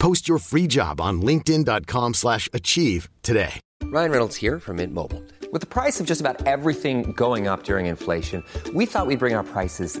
Post your free job on linkedin.com/achieve slash achieve today. Ryan Reynolds here from Mint Mobile. With the price of just about everything going up during inflation, we thought we'd bring our prices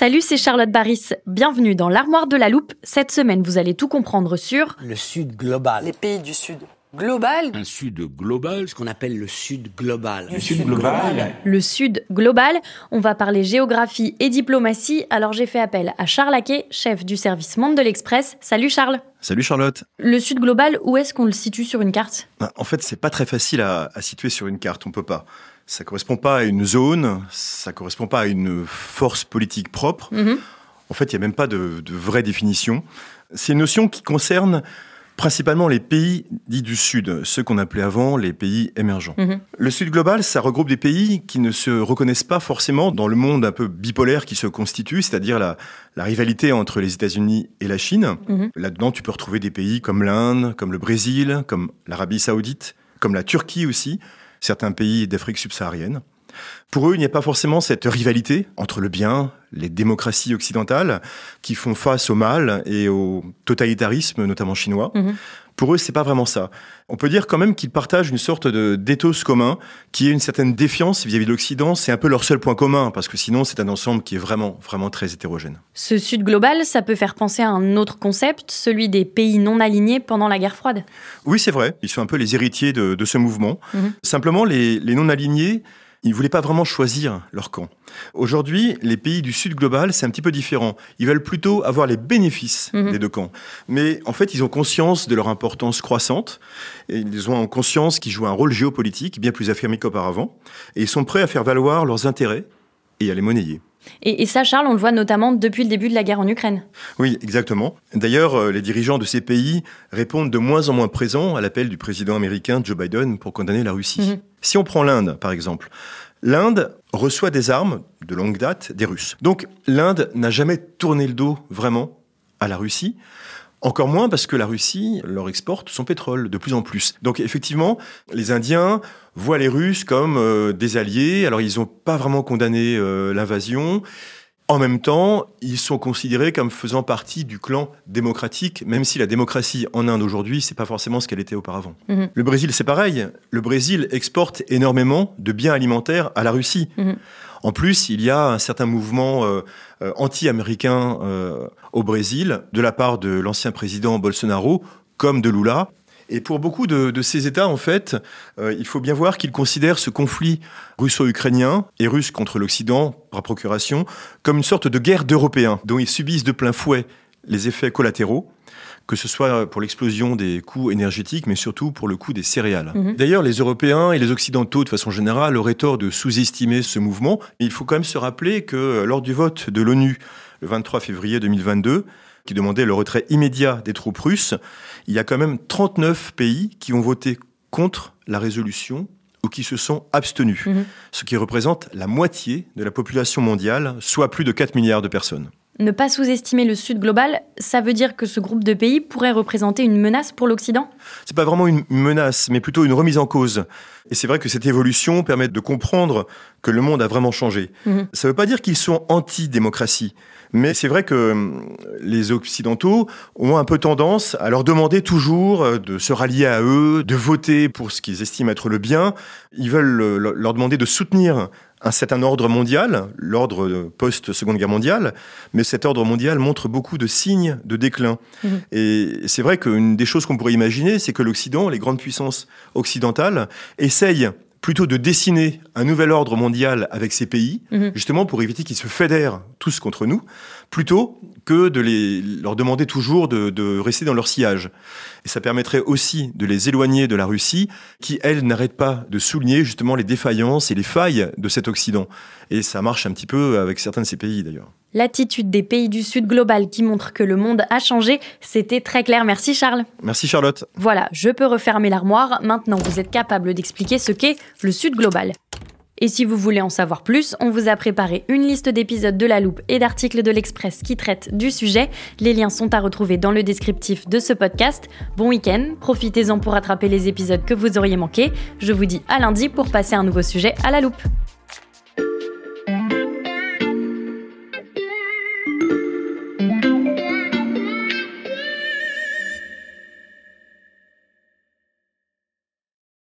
Salut, c'est Charlotte Baris. Bienvenue dans l'armoire de la loupe. Cette semaine, vous allez tout comprendre sur Le Sud global. Les pays du Sud global. Un Sud global. Ce qu'on appelle le Sud global. Le Sud global. le Sud global. On va parler géographie et diplomatie. Alors j'ai fait appel à Charles Aquet, chef du service Monde de l'Express. Salut Charles. Salut Charlotte. Le Sud global, où est-ce qu'on le situe sur une carte? Ben, En fait, c'est pas très facile à, à situer sur une carte. On peut pas. Ça correspond pas à une zone. Ça correspond pas à une force politique propre. Mhm. En fait, il n'y a même pas de, de vraie définition. C'est une notion qui concerne principalement les pays dits du Sud, ceux qu'on appelait avant les pays émergents. Mhm. Le Sud global, ça regroupe des pays qui ne se reconnaissent pas forcément dans le monde un peu bipolaire qui se constitue, c'est-à-dire la, la rivalité entre les États-Unis et la Chine. Mhm. Là-dedans, tu peux retrouver des pays comme l'Inde, comme le Brésil, comme l'Arabie saoudite, comme la Turquie aussi, certains pays d'Afrique subsaharienne. Pour eux, il n'y a pas forcément cette rivalité entre le bien, les démocraties occidentales, qui font face au mal et au totalitarisme, notamment chinois. Mhm. Pour eux, c'est pas vraiment ça. On peut dire quand même qu'ils partagent une sorte de d'éthos commun, qui est une certaine défiance vis-à-vis de l'Occident. C'est un peu leur seul point commun, parce que sinon, c'est un ensemble qui est vraiment, vraiment très hétérogène. Ce Sud global, ça peut faire penser à un autre concept, celui des pays non alignés pendant la guerre froide? Oui, c'est vrai. Ils sont un peu les héritiers de, de ce mouvement. Mhm. Simplement, les, les non-alignés, ils ne voulaient pas vraiment choisir leur camp. Aujourd'hui, les pays du Sud global, c'est un petit peu différent. Ils veulent plutôt avoir les bénéfices Mhm. des deux camps. Mais en fait, ils ont conscience de leur importance croissante. Et ils ont conscience qu'ils jouent un rôle géopolitique bien plus affirmé qu'auparavant. Et ils sont prêts à faire valoir leurs intérêts et à les monnayer. Et, et ça, Charles, on le voit notamment depuis le début de la guerre en Ukraine. Oui, exactement. D'ailleurs, euh, les dirigeants de ces pays répondent de moins en moins présents à l'appel du président américain Joe Biden pour condamner la Russie. Mhm. Si on prend l'Inde, par exemple, l'Inde reçoit des armes de longue date des Russes. Donc l'Inde n'a jamais tourné le dos vraiment à la Russie. Encore moins parce que la Russie leur exporte son pétrole de plus en plus. Donc effectivement, les Indiens voient les Russes comme euh, des alliés. Alors ils n'ont pas vraiment condamné euh, l'invasion. En même temps, ils sont considérés comme faisant partie du clan démocratique, même si la démocratie en Inde aujourd'hui, c'est pas forcément ce qu'elle était auparavant. Mhm. Le Brésil, c'est pareil. Le Brésil exporte énormément de biens alimentaires à la Russie. Mhm. En plus, il y a un certain mouvement euh, euh, anti-américain euh, au Brésil, de la part de l'ancien président Bolsonaro, comme de Lula. Et pour beaucoup de, de ces États, en fait, euh, il faut bien voir qu'ils considèrent ce conflit russo-ukrainien et russe contre l'Occident, par procuration, comme une sorte de guerre d'Européens, dont ils subissent de plein fouet les effets collatéraux, que ce soit pour l'explosion des coûts énergétiques, mais surtout pour le coût des céréales. Mhm. D'ailleurs, les Européens et les Occidentaux, de façon générale, auraient tort de sous-estimer ce mouvement. Mais il faut quand même se rappeler que lors du vote de l'ONU, le 23 février 2022, qui demandait le retrait immédiat des troupes russes, il y a quand même 39 pays qui ont voté contre la résolution ou qui se sont abstenus, Mhm. ce qui représente la moitié de la population mondiale, soit plus de 4 milliards de personnes. Ne pas sous-estimer le Sud global, ça veut dire que ce groupe de pays pourrait représenter une menace pour l'Occident? C'est pas vraiment une menace, mais plutôt une remise en cause. Et c'est vrai que cette évolution permet de comprendre que le monde a vraiment changé. Mhm. Ça veut pas dire qu'ils sont anti-démocratie. Mais c'est vrai que hum, les Occidentaux ont un peu tendance à leur demander toujours euh, de se rallier à eux, de voter pour ce qu'ils estiment être le bien. Ils veulent leur demander de soutenir un certain ordre mondial, l'ordre post-seconde guerre mondiale, mais cet ordre mondial montre beaucoup de signes de déclin. Mmh. Et c'est vrai qu'une des choses qu'on pourrait imaginer, c'est que l'Occident, les grandes puissances occidentales, essayent plutôt de dessiner un nouvel ordre mondial avec ces pays, mhm. justement pour éviter qu'ils se fédèrent tous contre nous, plutôt que de les, leur demander toujours de, de, rester dans leur sillage. Et ça permettrait aussi de les éloigner de la Russie, qui, elle, n'arrête pas de souligner justement les défaillances et les failles de cet Occident. Et ça marche un petit peu avec certains de ces pays d'ailleurs. L'attitude des pays du Sud global qui montre que le monde a changé, c'était très clair. Merci Charles. Merci Charlotte. Voilà, je peux refermer l'armoire. Maintenant, vous êtes capable d'expliquer ce qu'est le Sud global. Et si vous voulez en savoir plus, on vous a préparé une liste d'épisodes de La Loupe et d'articles de l'Express qui traitent du sujet. Les liens sont à retrouver dans le descriptif de ce podcast. Bon week-end, profitez-en pour rattraper les épisodes que vous auriez manqués. Je vous dis à lundi pour passer un nouveau sujet à La Loupe.